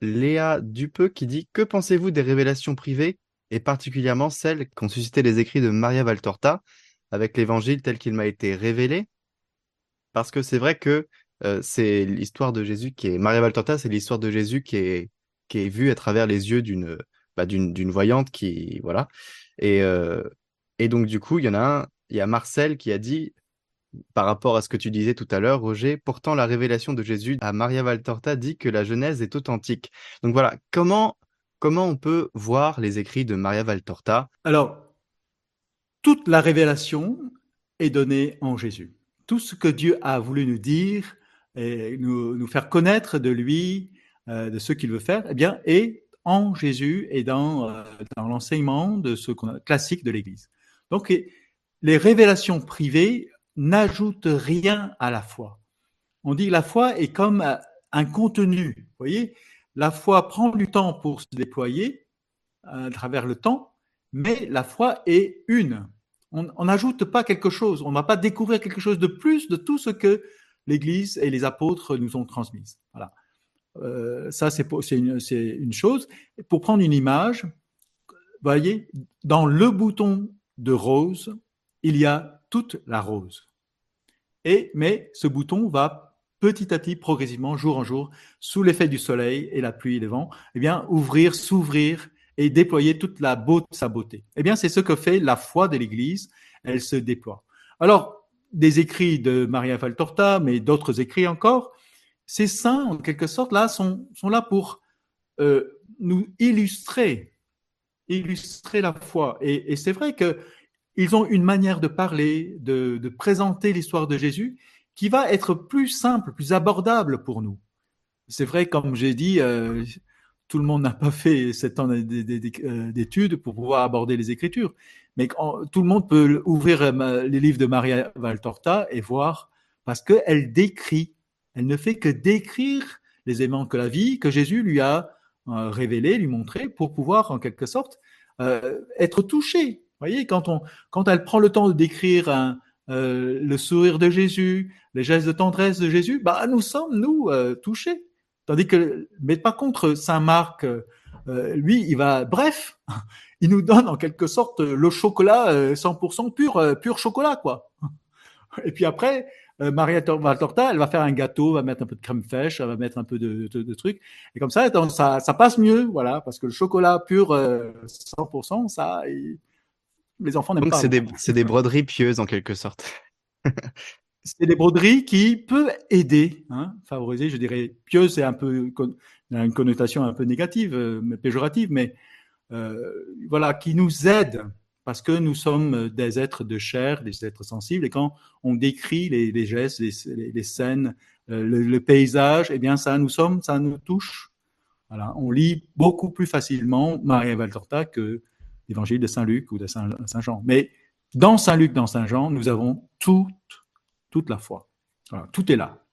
Léa Dupeux qui dit Que pensez-vous des révélations privées et particulièrement celles qu'ont suscité les écrits de Maria Valtorta avec l'évangile tel qu'il m'a été révélé? Parce que c'est vrai que euh, c'est l'histoire de Jésus qui est. Maria Valtorta, c'est l'histoire de Jésus qui est, qui est vue à travers les yeux d'une bah, d'une voyante qui. Voilà. Et, euh, et donc, du coup, il y en a un, il y a Marcel qui a dit par rapport à ce que tu disais tout à l'heure, Roger, pourtant la révélation de Jésus à Maria Valtorta dit que la Genèse est authentique. Donc voilà, comment, comment on peut voir les écrits de Maria Valtorta? Alors, toute la révélation est donnée en Jésus. Tout ce que Dieu a voulu nous dire et nous, nous faire connaître de lui, euh, de ce qu'il veut faire, eh bien, est en Jésus et dans, euh, dans l'enseignement de ce qu'on classique de l'Église. Donc, les révélations privées n'ajoute rien à la foi. On dit que la foi est comme un contenu. Voyez, la foi prend du temps pour se déployer à travers le temps, mais la foi est une. On n'ajoute pas quelque chose, on ne va pas découvrir quelque chose de plus de tout ce que l'Église et les apôtres nous ont transmis. Voilà. Euh, ça, c'est une, une, chose. Pour prendre une image, voyez, dans le bouton de rose, il y a toute la rose. Et, mais ce bouton va petit à petit, progressivement, jour en jour, sous l'effet du soleil et la pluie et les vents, eh bien, ouvrir, s'ouvrir et déployer toute sa beauté. Eh bien, c'est ce que fait la foi de l'Église. Elle se déploie. Alors, des écrits de Maria Valtorta, mais d'autres écrits encore, ces saints, en quelque sorte, là, sont, sont là pour euh, nous illustrer, illustrer la foi. Et c'est vrai que ils ont une manière de parler, de, de présenter l'histoire de Jésus qui va être plus simple, plus abordable pour nous. C'est vrai, comme j'ai dit, euh, tout le monde n'a pas fait sept ans euh, d'études pour pouvoir aborder les Écritures, mais tout le monde peut ouvrir euh, les livres de Maria Valtorta et voir, parce qu'elle décrit, elle ne fait que décrire les éléments que la vie, que Jésus lui a révélé, lui montrer, pour pouvoir, en quelque sorte, être touché voyez, quand, on, quand elle prend le temps de décrire un, euh, le sourire de Jésus, les gestes de tendresse de Jésus, bah, nous sommes, nous, euh, touchés. Tandis que, mais pas contre Saint Marc, euh, lui, il va, bref, il nous donne en quelque sorte le chocolat 100% pur, pur chocolat, quoi. Et puis après, Maria Valtorta, elle va faire un gâteau, va mettre un peu de crème fraîche, elle va mettre un peu de, de, de trucs, et comme ça, ça, ça passe mieux, voilà, parce que le chocolat pur 100%, ça, les enfants n'aiment pas. C'est des, des, broderies pieuses en quelque sorte. c'est des broderies qui peuvent aider, hein, favoriser, je dirais, pieuse, c'est un peu une connotation un peu négative, euh, péjorative, mais euh, voilà, qui nous aident parce que nous sommes des êtres de chair, des êtres sensibles, et quand on décrit les, les gestes, les, les scènes, euh, le, paysage, eh bien ça nous sommes, ça nous touche. Voilà, on lit beaucoup plus facilement Maria Valtorta que l'évangile de Saint Luc ou de Saint, Jean. Mais dans Saint Luc, dans Saint Jean, nous avons toute, toute la foi. tout est là.